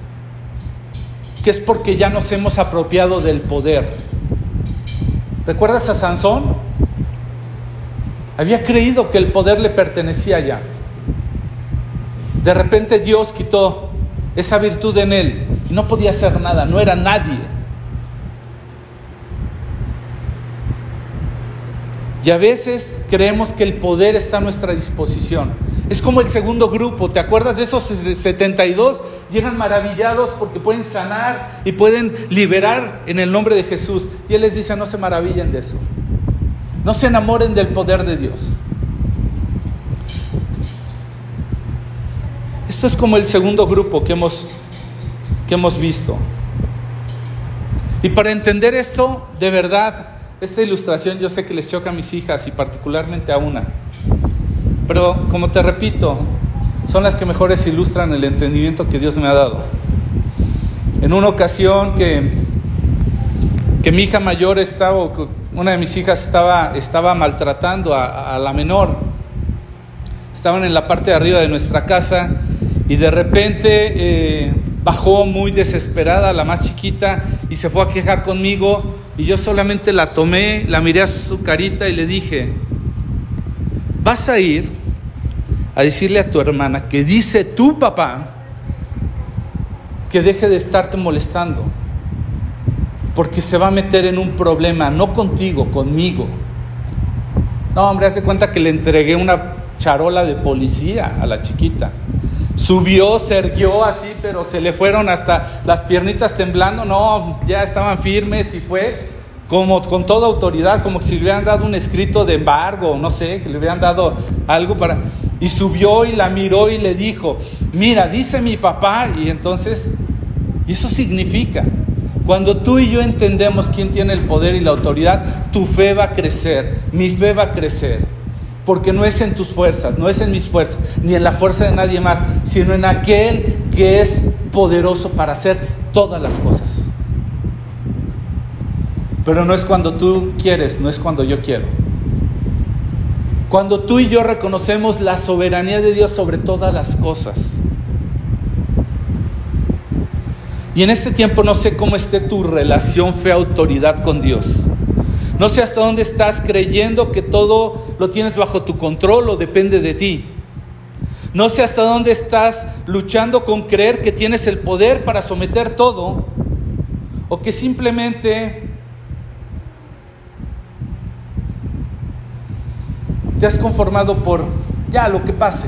que es porque ya nos hemos apropiado del poder. ¿Recuerdas a Sansón? Había creído que el poder le pertenecía ya. De repente Dios quitó esa virtud en él. No podía hacer nada, no era nadie. Y a veces creemos que el poder está a nuestra disposición. Es como el segundo grupo, ¿te acuerdas de esos 72? Llegan maravillados porque pueden sanar y pueden liberar en el nombre de Jesús. Y Él les dice, no se maravillen de eso. No se enamoren del poder de Dios. Esto es como el segundo grupo que hemos, que hemos visto. Y para entender esto, de verdad, esta ilustración yo sé que les choca a mis hijas y particularmente a una. Pero como te repito, son las que mejores ilustran el entendimiento que Dios me ha dado. En una ocasión que, que mi hija mayor estaba, una de mis hijas estaba, estaba maltratando a, la menor, estaban en la parte de arriba de nuestra casa y de repente eh, bajó muy desesperada la más chiquita y se fue a quejar conmigo y yo solamente la tomé, la miré a su carita y le dije, vas a ir a decirle a tu hermana que dice tu papá que deje de estarte molestando, porque se va a meter en un problema, no contigo, conmigo. No, hombre, hace cuenta que le entregué una charola de policía a la chiquita. Subió, se erguió así, pero se le fueron hasta las piernitas temblando. No, ya estaban firmes y fue como con toda autoridad, como si le hubieran dado un escrito de embargo, no sé, que le hubieran dado algo para... Y subió y la miró y le dijo, mira, dice mi papá, y entonces, eso significa, cuando tú y yo entendemos quién tiene el poder y la autoridad, tu fe va a crecer, mi fe va a crecer. Porque no es en tus fuerzas, no es en mis fuerzas, ni en la fuerza de nadie más, sino en aquel que es poderoso para hacer todas las cosas. Pero no es cuando tú quieres, no es cuando yo quiero. Cuando tú y yo reconocemos la soberanía de Dios sobre todas las cosas. Y en este tiempo no sé cómo esté tu relación fe-autoridad con Dios. No sé hasta dónde estás creyendo que todo lo tienes bajo tu control o depende de ti. No sé hasta dónde estás luchando con creer que tienes el poder para someter todo o que simplemente te has conformado por ya lo que pase.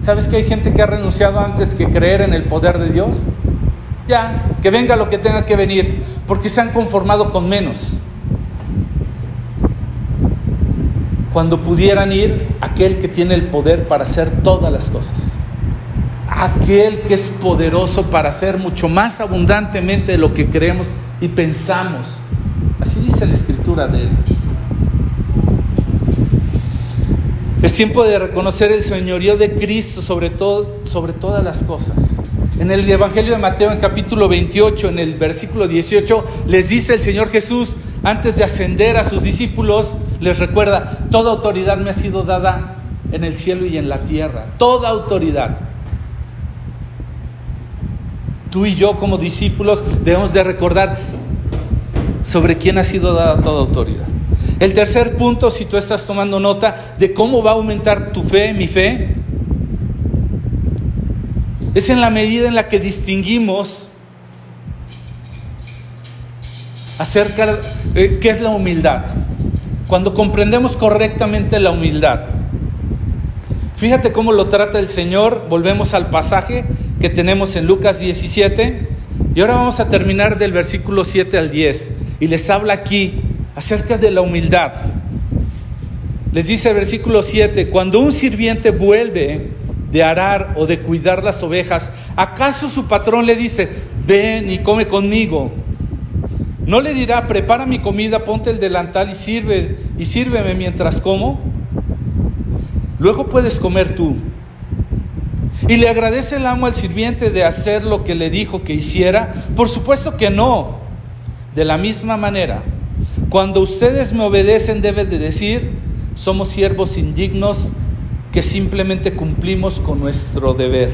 ¿Sabes que hay gente que ha renunciado antes que creer en el poder de Dios? Ya, que venga lo que tenga que venir, porque se han conformado con menos. Cuando pudieran ir aquel que tiene el poder para hacer todas las cosas. Aquel que es poderoso para hacer mucho más abundantemente de lo que creemos y pensamos. Así dice la escritura de él. Es tiempo de reconocer el señorío de Cristo sobre, todo, sobre todas las cosas. En el Evangelio de Mateo, en capítulo 28, en el versículo 18, les dice el Señor Jesús, antes de ascender a sus discípulos, les recuerda, toda autoridad me ha sido dada en el cielo y en la tierra, toda autoridad. Tú y yo como discípulos debemos de recordar sobre quién ha sido dada toda autoridad. El tercer punto, si tú estás tomando nota de cómo va a aumentar tu fe, mi fe, es en la medida en la que distinguimos acerca de eh, qué es la humildad. Cuando comprendemos correctamente la humildad. Fíjate cómo lo trata el Señor. Volvemos al pasaje que tenemos en Lucas 17. Y ahora vamos a terminar del versículo 7 al 10. Y les habla aquí acerca de la humildad. Les dice el versículo 7, cuando un sirviente vuelve de arar o de cuidar las ovejas, ¿acaso su patrón le dice, ven y come conmigo? ¿No le dirá, prepara mi comida, ponte el delantal y sirve y sírveme mientras como? Luego puedes comer tú. ¿Y le agradece el amo al sirviente de hacer lo que le dijo que hiciera? Por supuesto que no. De la misma manera, cuando ustedes me obedecen deben de decir, somos siervos indignos que simplemente cumplimos con nuestro deber.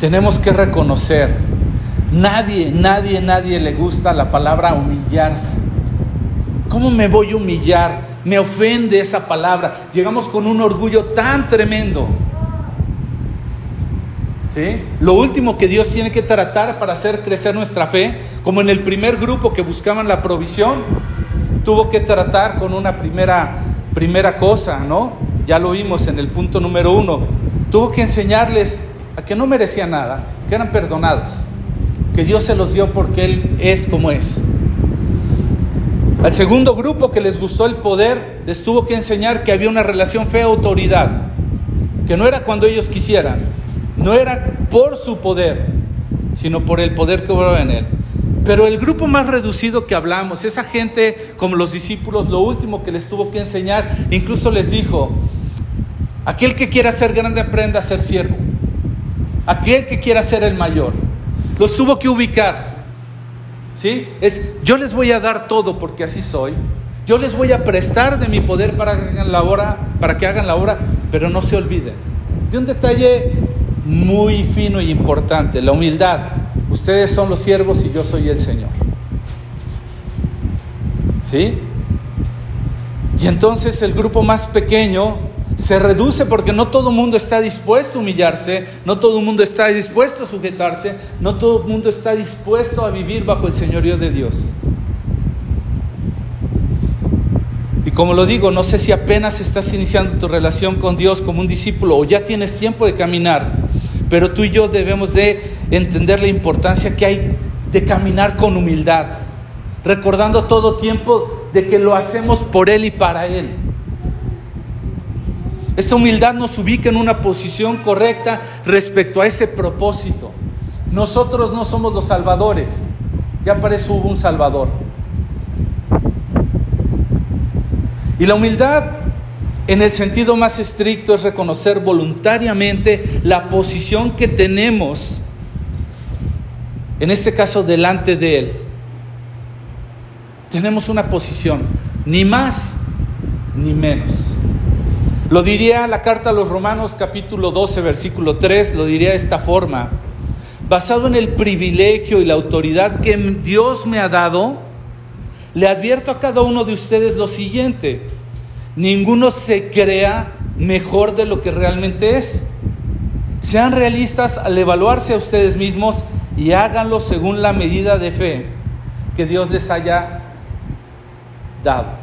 Tenemos que reconocer, nadie, nadie, nadie le gusta la palabra humillarse. ¿Cómo me voy a humillar? Me ofende esa palabra. Llegamos con un orgullo tan tremendo. ¿Sí? Lo último que Dios tiene que tratar para hacer crecer nuestra fe, como en el primer grupo que buscaban la provisión, tuvo que tratar con una primera, primera cosa, ¿no? Ya lo vimos en el punto número uno. Tuvo que enseñarles a que no merecían nada, que eran perdonados, que Dios se los dio porque Él es como es. Al segundo grupo que les gustó el poder, les tuvo que enseñar que había una relación fe-autoridad, que no era cuando ellos quisieran, no era por su poder, sino por el poder que obraba en Él. Pero el grupo más reducido que hablamos, esa gente como los discípulos, lo último que les tuvo que enseñar, incluso les dijo, aquel que quiera ser grande aprenda a ser siervo, aquel que quiera ser el mayor, los tuvo que ubicar. ¿Sí? Es yo les voy a dar todo porque así soy. Yo les voy a prestar de mi poder para que hagan la obra, para que hagan la obra, pero no se olviden de un detalle muy fino y importante, la humildad. Ustedes son los siervos y yo soy el Señor. ¿Sí? Y entonces el grupo más pequeño se reduce porque no todo el mundo está dispuesto a humillarse, no todo el mundo está dispuesto a sujetarse, no todo el mundo está dispuesto a vivir bajo el señorío de Dios. Y como lo digo, no sé si apenas estás iniciando tu relación con Dios como un discípulo o ya tienes tiempo de caminar, pero tú y yo debemos de entender la importancia que hay de caminar con humildad, recordando todo tiempo de que lo hacemos por Él y para Él. Esa humildad nos ubica en una posición correcta respecto a ese propósito. Nosotros no somos los salvadores, ya para eso hubo un salvador. Y la humildad en el sentido más estricto es reconocer voluntariamente la posición que tenemos, en este caso delante de Él. Tenemos una posición. ni más ni menos. Lo diría la carta a los Romanos capítulo 12 versículo 3, lo diría de esta forma, basado en el privilegio y la autoridad que Dios me ha dado, le advierto a cada uno de ustedes lo siguiente, ninguno se crea mejor de lo que realmente es. Sean realistas al evaluarse a ustedes mismos y háganlo según la medida de fe que Dios les haya dado.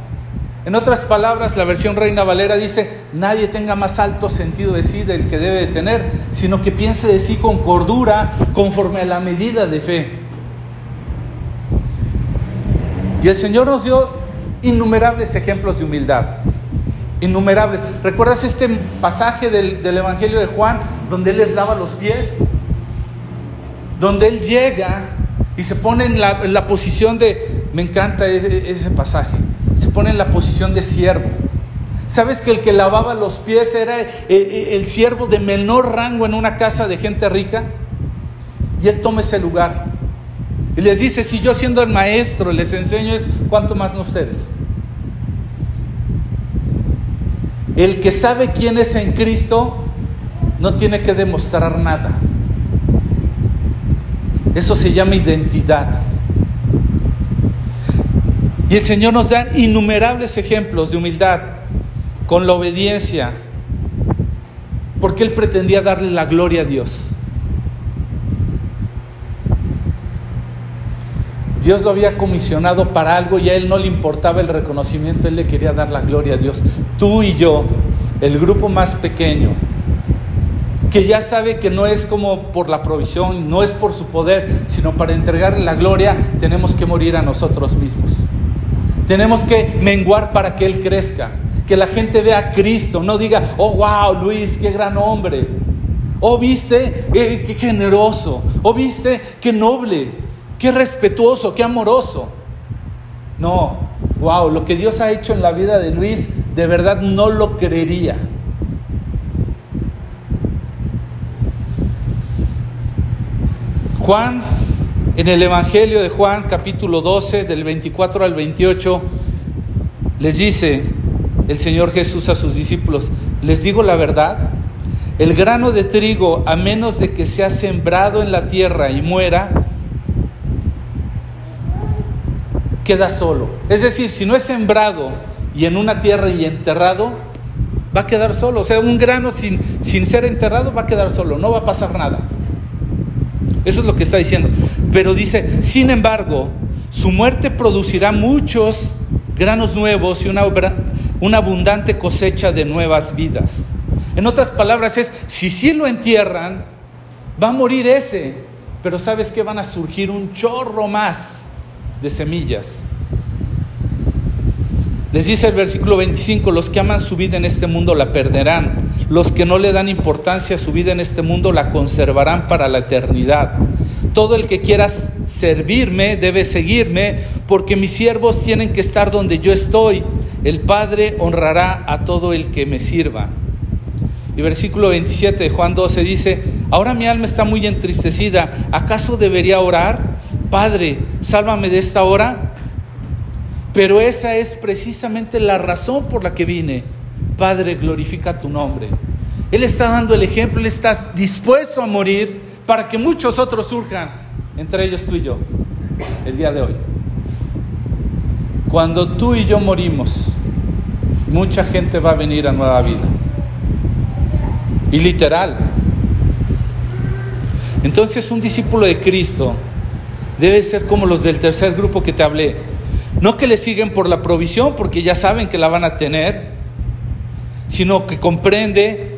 En otras palabras, la versión Reina Valera dice, nadie tenga más alto sentido de sí del que debe de tener, sino que piense de sí con cordura, conforme a la medida de fe. Y el Señor nos dio innumerables ejemplos de humildad, innumerables. ¿Recuerdas este pasaje del, Evangelio de Juan, donde Él les lava los pies? Donde Él llega y se pone en la, posición de, me encanta ese pasaje se pone en la posición de siervo. ¿Sabes que el que lavaba los pies era eh, eh, el, siervo de menor rango en una casa de gente rica? Y él toma ese lugar. Y les dice, si yo siendo el maestro les enseño es, ¿cuánto más no ustedes? El que sabe quién es en Cristo no tiene que demostrar nada. Eso se llama identidad. Y el Señor nos da innumerables ejemplos de humildad con la obediencia, porque Él pretendía darle la gloria a Dios. Dios lo había comisionado para algo y a Él no le importaba el reconocimiento, Él le quería dar la gloria a Dios. Tú y yo, el grupo más pequeño, que ya sabe que no es como por la provisión, no es por su poder, sino para entregarle la gloria, tenemos que morir a nosotros mismos. Tenemos que menguar para que Él crezca. Que la gente vea a Cristo, no diga, oh, wow, Luis, qué gran hombre. Oh, viste, eh, qué generoso. Oh, viste, qué noble, qué respetuoso, qué amoroso. No, wow, lo que Dios ha hecho en la vida de Luis, de verdad no lo creería. Juan en el Evangelio de Juan capítulo 12 del 24 al 28 les dice el Señor Jesús a sus discípulos, les digo la verdad, el grano de trigo, a menos de que sea sembrado en la tierra y muera, queda solo. Es decir, si no es sembrado y en una tierra y enterrado, va a quedar solo. O sea, un grano sin, sin ser enterrado va a quedar solo, no va a pasar nada. Eso es lo que está diciendo. Pero dice, sin embargo, su muerte producirá muchos granos nuevos y una, abundante cosecha de nuevas vidas. En otras palabras es, si sí lo entierran, va a morir ese, pero sabes que van a surgir un chorro más de semillas. Les dice el versículo 25, los que aman su vida en este mundo la perderán, los que no le dan importancia a su vida en este mundo la conservarán para la eternidad. Todo el que quiera servirme debe seguirme, porque mis siervos tienen que estar donde yo estoy. El Padre honrará a todo el que me sirva. Y versículo 27 de Juan 12 dice, ahora mi alma está muy entristecida, ¿acaso debería orar? Padre, sálvame de esta hora. Pero esa es precisamente la razón por la que vine Padre, glorifica tu nombre. Él está dando el ejemplo, Él está dispuesto a morir para que muchos otros surjan, entre ellos tú y yo, el día de hoy. Cuando tú y yo morimos, mucha gente va a venir a nueva vida. Y literal. Entonces un discípulo de Cristo debe ser como los del tercer grupo que te hablé. No que le siguen por la provisión, porque ya saben que la van a tener, sino que comprende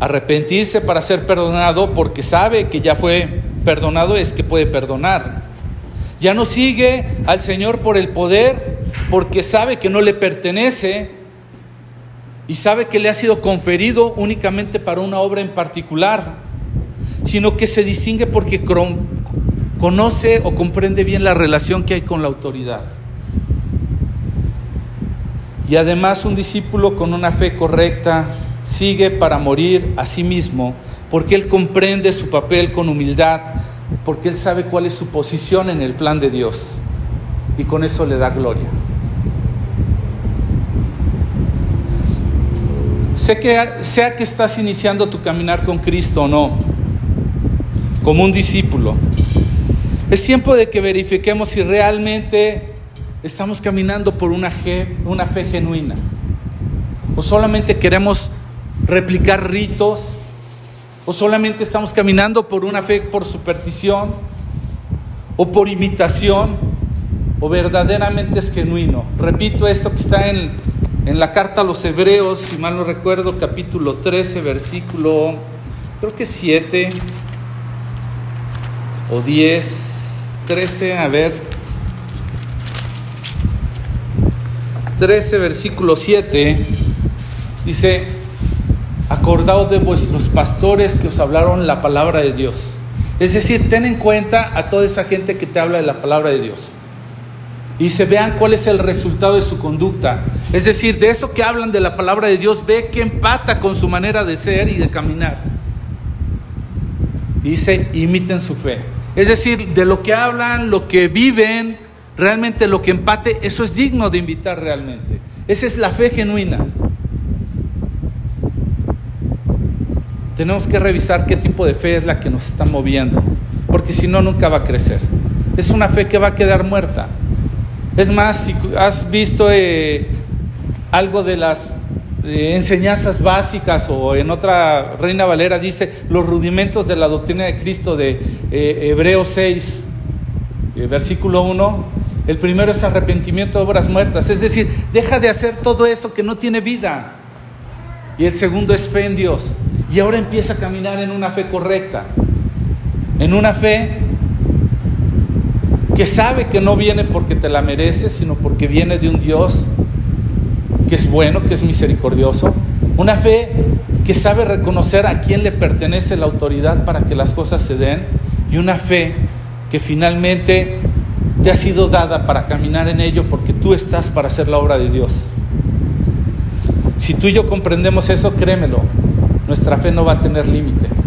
arrepentirse para ser perdonado porque sabe que ya fue perdonado, es que puede perdonar. Ya no sigue al Señor por el poder porque sabe que no le pertenece y sabe que le ha sido conferido únicamente para una obra en particular, sino que se distingue porque conoce o comprende bien la relación que hay con la autoridad y además un discípulo con una fe correcta sigue para morir a sí mismo, porque Él comprende su papel con humildad, porque Él sabe cuál es su posición en el plan de Dios y con eso le da gloria. Sé que, sea que estás iniciando tu caminar con Cristo o no, como un discípulo, es tiempo de que verifiquemos si realmente estamos caminando por una, una fe genuina o solamente queremos replicar ritos o solamente estamos caminando por una fe por superstición o por imitación o verdaderamente es genuino. Repito esto que está en, en la carta a los Hebreos, si mal no recuerdo, capítulo 13, versículo, creo que 7 o 10, 13, a ver. 13, versículo 7, dice, acordaos de vuestros pastores que os hablaron la palabra de Dios. Es decir, ten en cuenta a toda esa gente que te habla de la palabra de Dios y se vean cuál es el resultado de su conducta. Es decir, de eso que hablan de la palabra de Dios, ve que empata con su manera de ser y de caminar. Y dice, imiten su fe. Es decir, de lo que hablan, lo que viven, realmente lo que empate, eso es digno de invitar realmente. Esa es la fe genuina. Tenemos que revisar qué tipo de fe es la que nos está moviendo, porque si no, nunca va a crecer. Es una fe que va a quedar muerta. Es más, si has visto eh, algo de las eh, enseñanzas básicas o en otra Reina Valera dice los rudimentos de la doctrina de Cristo de eh, Hebreos 6, versículo 1, el primero es arrepentimiento de obras muertas, es decir, deja de hacer todo eso que no tiene vida. Y el segundo es fe en Dios. Y ahora empieza a caminar en una fe correcta, en una fe que sabe que no viene porque te la mereces, sino porque viene de un Dios que es bueno, que es misericordioso. Una fe que sabe reconocer a quién le pertenece la autoridad para que las cosas se den. Y una fe que finalmente te ha sido dada para caminar en ello porque tú estás para hacer la obra de Dios. Si tú y yo comprendemos eso, créemelo, nuestra fe no va a tener límite.